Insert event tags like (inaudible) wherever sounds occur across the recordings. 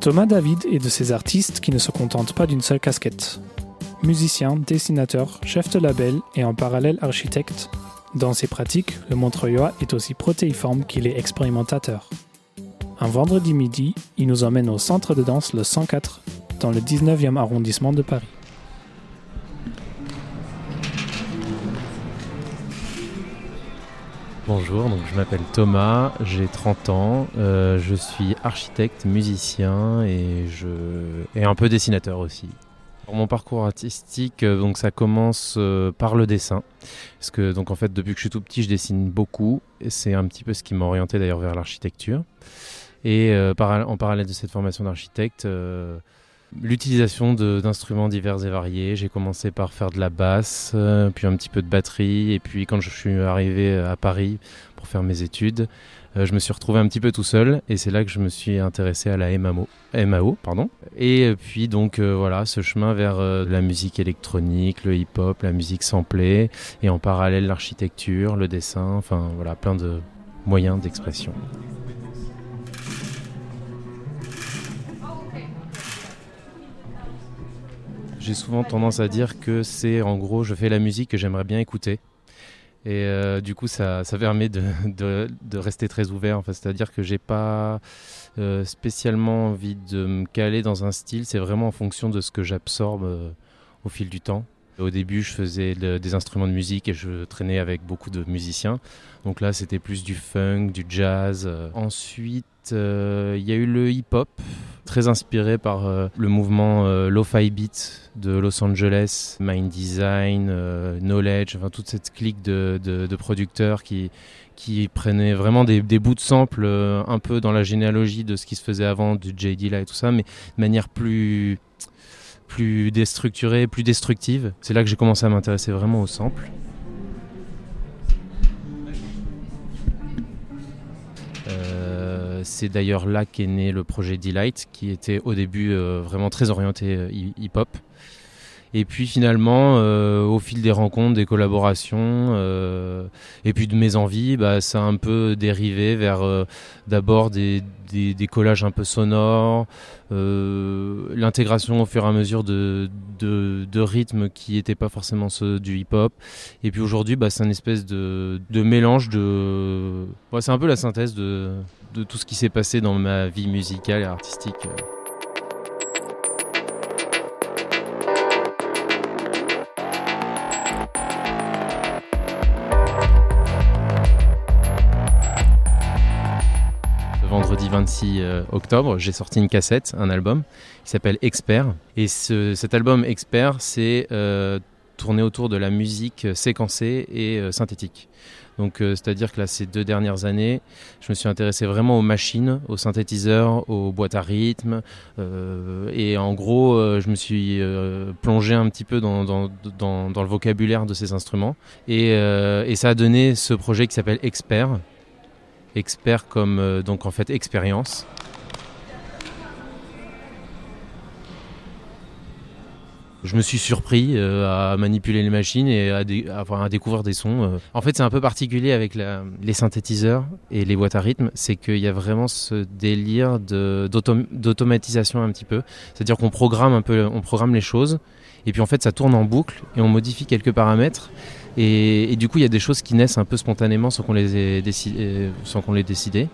Thomas David est de ces artistes qui ne se contentent pas d'une seule casquette. Musicien, dessinateur, chef de label et en parallèle architecte, dans ses pratiques, le Montreuillois est aussi protéiforme qu'il est expérimentateur. Un vendredi midi, il nous emmène au centre de danse le 104, dans le 19e arrondissement de Paris. Bonjour, je m'appelle Thomas, j'ai 30 ans, euh, je suis architecte, musicien et, je... et un peu dessinateur aussi. Mon parcours artistique, euh, donc ça commence euh, par le dessin, parce que donc en fait depuis que je suis tout petit, je dessine beaucoup c'est un petit peu ce qui m'a orienté d'ailleurs vers l'architecture. Et en parallèle de cette formation d'architecte, l'utilisation d'instruments divers et variés. J'ai commencé par faire de la basse, euh, puis un petit peu de batterie, et puis quand je suis arrivé à Paris pour faire mes études, euh, je me suis retrouvé un petit peu tout seul, et c'est là que je me suis intéressé à la MAO, MAO pardon. Et puis donc euh, voilà, ce chemin vers la musique électronique, le hip-hop, la musique samplée, et en parallèle l'architecture, le dessin, enfin voilà, plein de moyens d'expression. J'ai souvent tendance à dire que c'est en gros, je fais la musique que j'aimerais bien écouter. Et euh, du coup, ça, ça permet de, rester très ouvert. Enfin, C'est-à-dire que j'ai pas euh, spécialement envie de me caler dans un style. C'est vraiment en fonction de ce que j'absorbe euh, au fil du temps. Au début, je faisais des instruments de musique et je traînais avec beaucoup de musiciens. Donc là, c'était plus du funk, du jazz. Ensuite, euh, il y a eu le hip-hop, très inspiré par euh, le mouvement euh, Lo-Fi Beat de Los Angeles, Mind Design, Knowledge, toute cette clique de, producteurs qui, qui prenaient vraiment des, bouts de samples un peu dans la généalogie de ce qui se faisait avant, du J.D. là et tout ça, mais de manière plus déstructurée, plus destructive. C'est là que j'ai commencé à m'intéresser vraiment aux samples. C'est d'ailleurs là qu'est né le projet Delight, qui était au début euh, vraiment très orienté euh, hi- hip-hop. Et puis finalement, euh, au fil des rencontres, des collaborations, euh, et puis de mes envies, bah, ça a un peu dérivé vers euh, d'abord des, collages un peu sonores, euh, l'intégration au fur et à mesure de, rythmes qui n'étaient pas forcément ceux du hip-hop. Et puis aujourd'hui, bah, c'est un espèce de, mélange de... C'est un peu la synthèse de, de tout ce qui s'est passé dans ma vie musicale et artistique. Vendredi 26 euh, octobre, j'ai sorti une cassette, un album qui s'appelle Expert. Et ce- cet album Expert, c'est euh, tourné autour de la musique séquencée et euh, synthétique. Donc, euh, c'est-à-dire que là, ces deux dernières années, je me suis intéressé vraiment aux machines, aux synthétiseurs, aux boîtes à rythme. euh, et en gros, euh, je me suis euh, plongé un petit peu dans, le vocabulaire de ces instruments. Et, euh, et ça a donné ce projet qui s'appelle Expert. Expert comme euh, donc en fait expérience. Je me suis surpris euh, à manipuler les machines et à, dé- à- découvrir des sons. euh. En fait, c'est un peu particulier avec les synthétiseurs et les boîtes à rythme, c'est qu'il y a vraiment ce délire d'automatisation un petit peu. C'est-à-dire qu'on programme un peu, on programme les choses et puis en fait, ça tourne en boucle et on modifie quelques paramètres. Et, du coup, il y a des choses qui naissent un peu spontanément sans qu'on les ait déci- euh, sans qu'on les.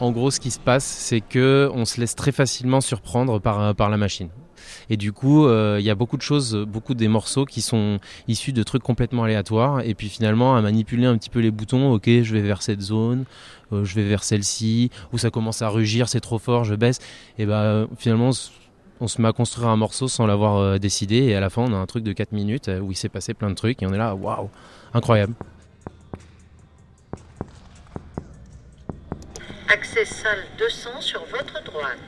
En gros, ce qui se passe, c'est que on se laisse très facilement surprendre par la machine. Et du coup, euh, il y a beaucoup de choses, beaucoup des morceaux qui sont issus de trucs complètement aléatoires. Et puis finalement, à manipuler un petit peu les boutons, ok, je vais vers cette zone, euh, je vais vers celle-ci, ou ça commence à rugir, c'est trop fort, je baisse. Et ben finalement, on se met à construire un morceau sans l'avoir euh, décidé et à la fin on a un truc de 4 minutes où il s'est passé plein de trucs et on est là waouh incroyable Accès salle 200 sur votre droite.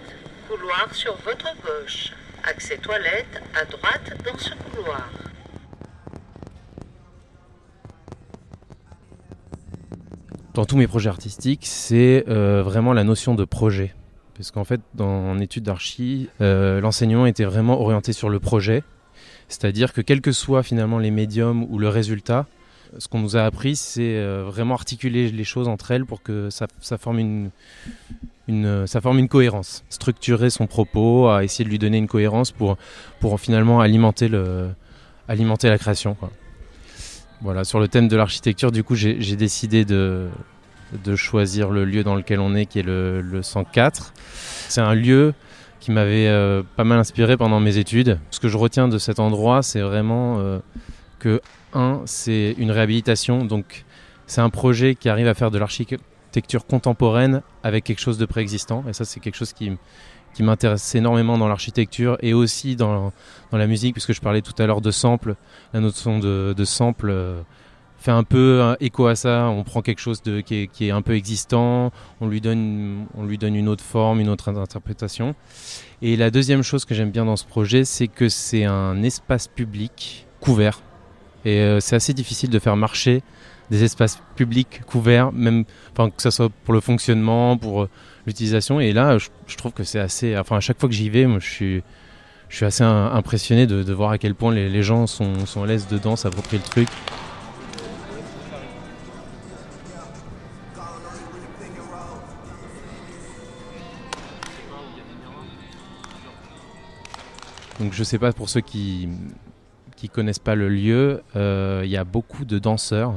couloir sur votre gauche. Accès toilette à droite dans ce couloir. Dans tous mes projets artistiques, c'est euh, vraiment la notion de projet. Parce qu'en fait, dans, études d'archi, euh, l'enseignement était vraiment orienté sur le projet. C'est-à-dire que quels que soient finalement les médiums ou le résultat, ce qu'on nous a appris, c'est euh, vraiment articuler les choses entre elles pour que ça forme une, ça forme une cohérence. Structurer son propos, à essayer de lui donner une cohérence pour, pour finalement alimenter, le, alimenter la création. Voilà, sur le thème de l'architecture, du coup, j'ai décidé de, de choisir le lieu dans lequel on est, qui est le, le 104. C'est un lieu qui m'avait euh, pas mal inspiré pendant mes études. Ce que je retiens de cet endroit, c'est vraiment euh, que, un, c'est une réhabilitation, donc c'est un projet qui arrive à faire de l'architecture contemporaine avec quelque chose de préexistant, et ça c'est quelque chose qui, qui m'intéresse énormément dans l'architecture et aussi dans, dans, la musique, puisque je parlais tout à l'heure de sample, la notion de, de sample. Euh, fait un peu un écho à ça. On prend quelque chose de, qui, est, qui, est, un peu existant, on lui, donne, on lui donne une autre forme, une autre interprétation. Et la deuxième chose que j'aime bien dans ce projet, c'est que c'est un espace public couvert. Et euh, c'est assez difficile de faire marcher des espaces publics couverts, même enfin, que ce soit pour le fonctionnement, pour euh, l'utilisation. Et là, je, trouve que c'est assez. Enfin, à chaque fois que j'y vais, moi, je suis je suis assez impressionné de, voir à quel point les, gens sont, sont à l'aise dedans, s'approprient le truc. Donc je sais pas pour ceux qui qui connaissent pas le lieu, il euh, y a beaucoup de danseurs.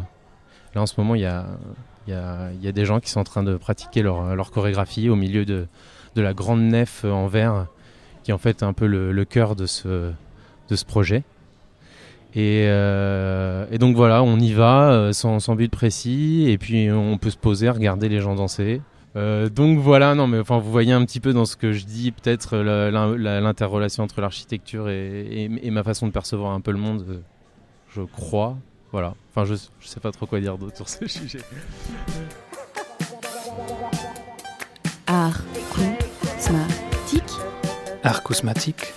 Là en ce moment il y a, des gens qui sont en train de pratiquer leur, chorégraphie au milieu de, la grande nef en verre qui est en fait un peu le, cœur de ce, projet. Et, euh, et, donc voilà, on y va euh, sans, but précis, et puis on peut se poser, regarder les gens danser. Euh, donc voilà, non mais enfin vous voyez un petit peu dans ce que je dis peut-être l'interrelation entre l'architecture et, ma façon de percevoir un peu le monde, je crois. Voilà, enfin je, je sais pas trop quoi dire d'autre sur ce sujet. Art cosmatique. Art cosmatique.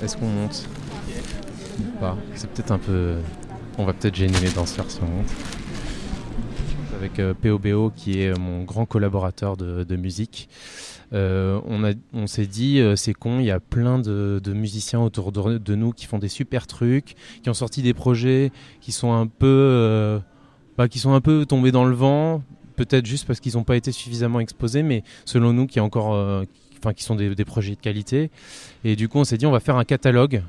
Est-ce qu'on monte? Ou pas? C'est peut-être un peu on va peut-être gêner les danseurs si on monte. Avec euh, POBO qui est mon grand collaborateur de, de musique. Euh, on, on s'est dit, euh, c'est con, il y a plein de, musiciens autour de, nous qui font des super trucs, qui ont sorti des projets qui sont un peu, euh, bah, qui sont un peu tombés dans le vent, peut-être juste parce qu'ils n'ont pas été suffisamment exposés, mais selon nous, qui, encore, enfin, qui sont des, projets de qualité. Et du coup, on s'est dit, on va faire un catalogue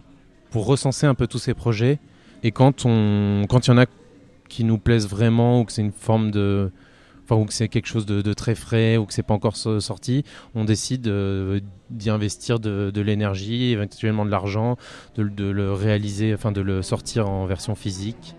pour recenser un peu tous ces projets et quand on, quand il y en a qui nous plaisent vraiment ou que c'est une forme de, ou que c'est quelque chose de, très frais ou que c'est pas encore sorti, on décide euh, d'y investir de, l'énergie, éventuellement de l'argent, de, de, le réaliser, enfin de le sortir en version physique.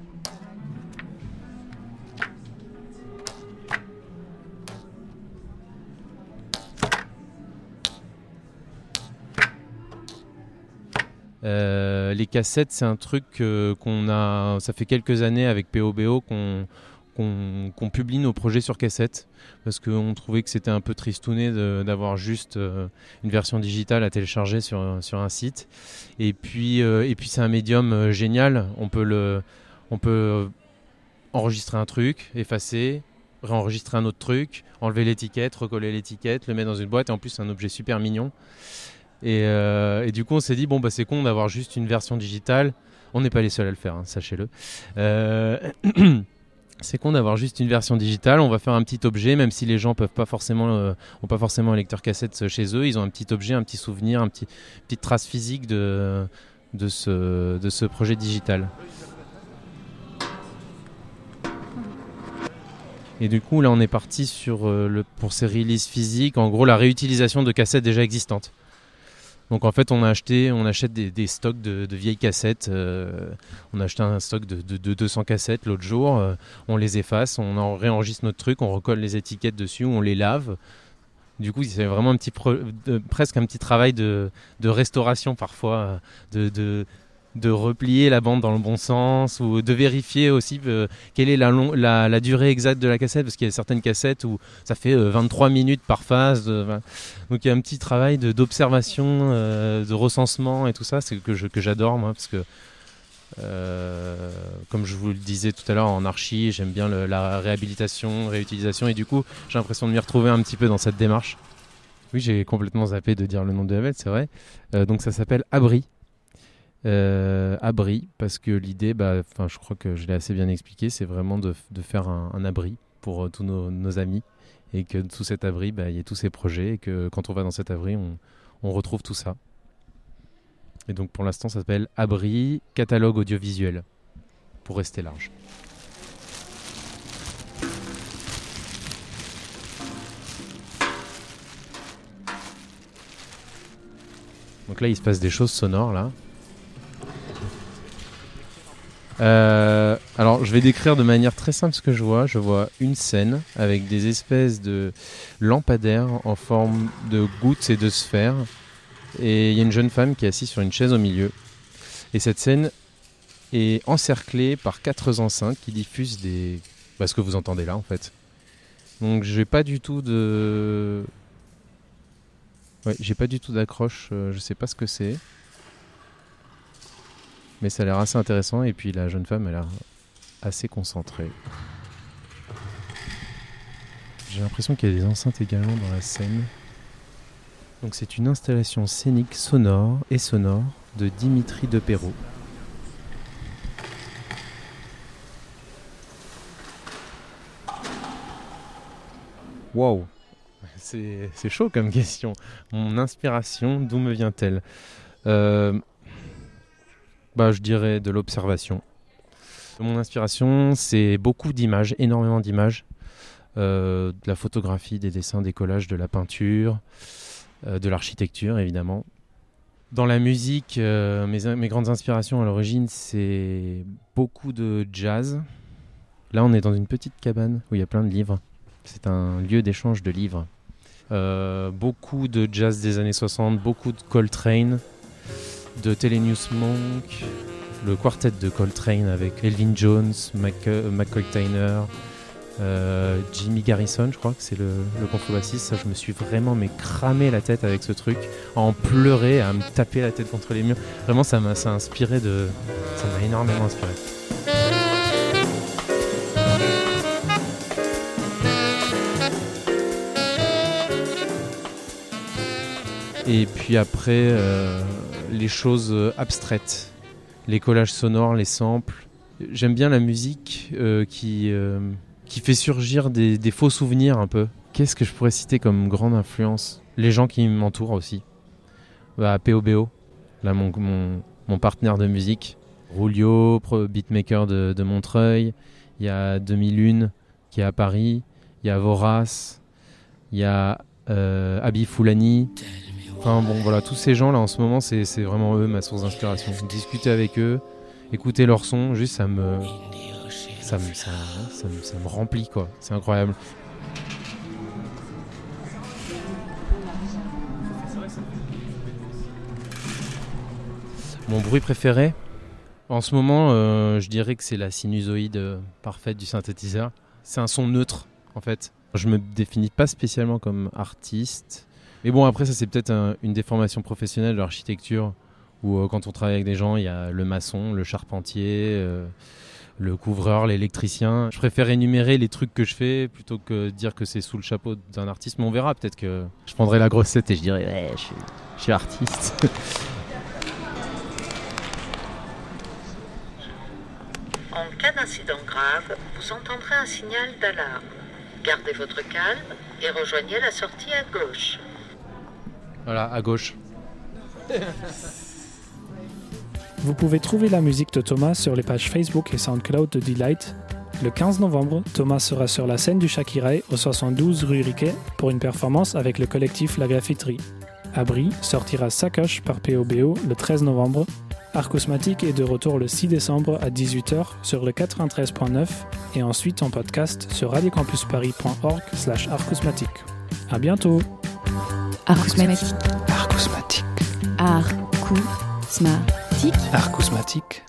Euh, les cassettes, c'est un truc euh, qu'on a. Ça fait quelques années avec POBO qu'on qu'on qu publie nos projets sur cassette parce qu'on trouvait que c'était un peu tristouné d'avoir juste euh, une version digitale à télécharger sur, un site. Et puis, euh, puis c'est un médium euh, génial. On peut, enregistrer un truc, effacer, réenregistrer un autre truc, enlever l'étiquette, recoller l'étiquette, le mettre dans une boîte. Et en plus, c'est un objet super mignon. Et, et, du coup, on s'est dit, bon, bah, c'est con d'avoir juste une version digitale. On n'est pas les seuls à le faire, hein, sachez-le. (clears throat) Euh, c'est con d'avoir juste une version digitale. On va faire un petit objet, même si les gens peuvent pas forcément, euh, ont pas forcément un lecteur cassette chez eux. Ils ont un petit objet, un petit souvenir, un petit, petite trace physique de, de, ce, de ce projet digital. Et du coup, là, on est parti sur le, pour ces releases physiques, en gros, la réutilisation de cassettes déjà existantes. Donc en fait, on achète des, stocks de, vieilles cassettes. Euh, on a acheté un stock de 200 cassettes l'autre jour. Euh, on les efface, on en réenregistre notre truc, on recolle les étiquettes dessus, on les lave. Du coup, c'est vraiment un petit presque un petit travail de, restauration parfois, de, de replier la bande dans le bon sens ou de vérifier aussi euh, quelle est la, la, la durée exacte de la cassette parce qu'il y a certaines cassettes où ça fait euh, 23 minutes par phase. euh, donc il y a un petit travail d'observation, euh, de recensement et tout ça, c'est que je- que j'adore moi parce que euh, comme je vous le disais tout à l'heure en archi, j'aime bien la réhabilitation, réutilisation et du coup j'ai l'impression de m'y retrouver un petit peu dans cette démarche. Oui, j'ai complètement zappé de dire le nom de label, c'est vrai. Euh, donc ça s'appelle Abri. Euh, abri, parce que l'idée, bah, je crois que je l'ai assez bien expliqué, c'est vraiment de, faire un, abri pour euh, tous nos, amis et que sous cet abri, bah, il y ait tous ces projets et que quand on va dans cet abri, on retrouve tout ça. Et donc pour l'instant, ça s'appelle Abri catalogue audiovisuel, pour rester large. Donc là, il se passe des choses sonores là. Euh, alors, je vais décrire de manière très simple ce que je vois. Je vois une scène avec des espèces de lampadaires en forme de gouttes et de sphères. Et il y a une jeune femme qui est assise sur une chaise au milieu. Et cette scène est encerclée par quatre enceintes qui diffusent des. Bah, ce que vous entendez là en fait. Donc, j'ai pas du tout de. Ouais, j'ai pas du tout d'accroche. euh, je sais pas ce que c'est. Mais ça a l'air assez intéressant et puis la jeune femme a l'air assez concentrée. J'ai l'impression qu'il y a des enceintes également dans la scène. Donc c'est une installation scénique sonore et sonore de Dimitri de Perrault. Wow C'est chaud comme question. Mon inspiration, d'où me vient-elle? Euh, bah, je dirais de l'observation. Mon inspiration, c'est beaucoup d'images, énormément d'images. Euh, de la photographie, des dessins, des collages, de la peinture, euh, de l'architecture évidemment. Dans la musique, euh, mes, mes grandes inspirations à l'origine, c'est beaucoup de jazz. Là, on est dans une petite cabane où il y a plein de livres. C'est un lieu d'échange de livres. Beaucoup de jazz des années 60, beaucoup de Coltrane, de Thelonious Monk, le quartet de Coltrane avec Elvin Jones, euh, McCoy Tyner, euh, Jimmy Garrison, je crois que c'est le, contrebassiste. Ça, je me suis vraiment mais cramé la tête avec ce truc, à en pleurer, à me taper la tête contre les murs. Vraiment, ça m'a inspiré de, ça m'a énormément inspiré. Et puis après, euh, les choses euh, abstraites, les collages sonores, les samples. J'aime bien la musique euh, qui, euh, qui fait surgir des, faux souvenirs un peu. Qu'est-ce que je pourrais citer comme grande influence? Les gens qui m'entourent aussi. Bah, POBO, là mon, mon, mon partenaire de musique. Rulio, beatmaker de, Montreuil. Il y a 2001 qui est à Paris. Il y a Vorace. Il y a Abi Foulani. Enfin bon, voilà, tous ces gens là en ce moment, c'est vraiment eux ma source d'inspiration. Discuter avec eux, écouter leur son, juste ça me. Ça me, ça, ça me, ça me remplit quoi, c'est incroyable. Mon bruit préféré En ce moment, euh, je dirais que c'est la sinusoïde euh, parfaite du synthétiseur. C'est un son neutre en fait. Je me définis pas spécialement comme artiste. Mais bon, après, ça, c'est peut-être un- une déformation professionnelle de l'architecture, où euh, quand on travaille avec des gens, il y a le maçon, le charpentier, euh, le couvreur, l'électricien. Je préfère énumérer les trucs que je fais plutôt que dire que c'est sous le chapeau d'un artiste. Mais on verra, peut-être que je prendrai la grosse tête et je dirai, ouais, je suis, je suis artiste. (laughs) En cas d'incident grave, vous entendrez un signal d'alarme. Gardez votre calme et rejoignez la sortie à gauche. Voilà, à gauche. Vous pouvez trouver la musique de Thomas sur les pages Facebook et SoundCloud de Delight. Le 15 novembre, Thomas sera sur la scène du Shakirai au 72 rue Riquet pour une performance avec le collectif La Graffiterie. Abri sortira Sacoche par POBO le 13 novembre. Arcousmatique est de retour le 6 décembre à 18h sur le 93.9 et ensuite en podcast sur radiocampusparis.org slash. À bientôt Arcousmatique. Arcousmatique. Art, coup, sma, Arcousmatique, Arcousmatique.